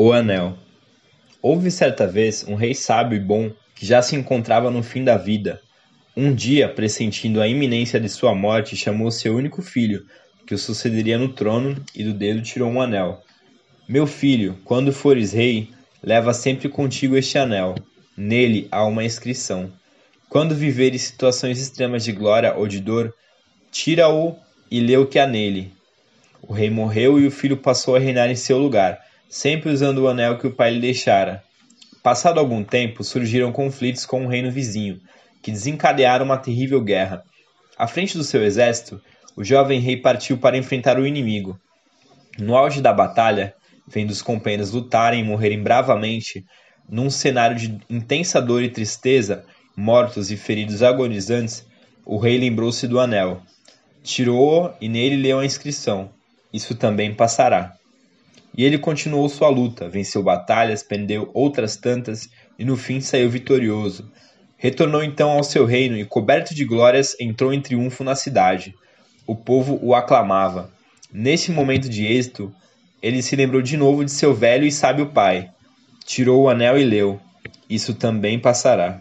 O Anel Houve certa vez um rei sábio e bom que já se encontrava no fim da vida. Um dia, pressentindo a iminência de sua morte, chamou seu único filho, que o sucederia no trono, e do dedo tirou um anel. Meu filho, quando fores rei, leva sempre contigo este anel. Nele há uma inscrição. Quando viveres situações extremas de glória ou de dor, tira-o e lê o que há nele. O rei morreu e o filho passou a reinar em seu lugar sempre usando o anel que o pai lhe deixara. Passado algum tempo, surgiram conflitos com o reino vizinho, que desencadearam uma terrível guerra. À frente do seu exército, o jovem rei partiu para enfrentar o inimigo. No auge da batalha, vendo os companheiros lutarem e morrerem bravamente, num cenário de intensa dor e tristeza, mortos e feridos agonizantes, o rei lembrou-se do anel. Tirou-o e nele leu a inscrição: Isso também passará. E ele continuou sua luta, venceu batalhas, prendeu outras tantas e no fim saiu vitorioso. Retornou então ao seu reino e, coberto de glórias, entrou em triunfo na cidade. O povo o aclamava. Nesse momento de êxito, ele se lembrou de novo de seu velho e sábio pai. Tirou o anel e leu: Isso também passará.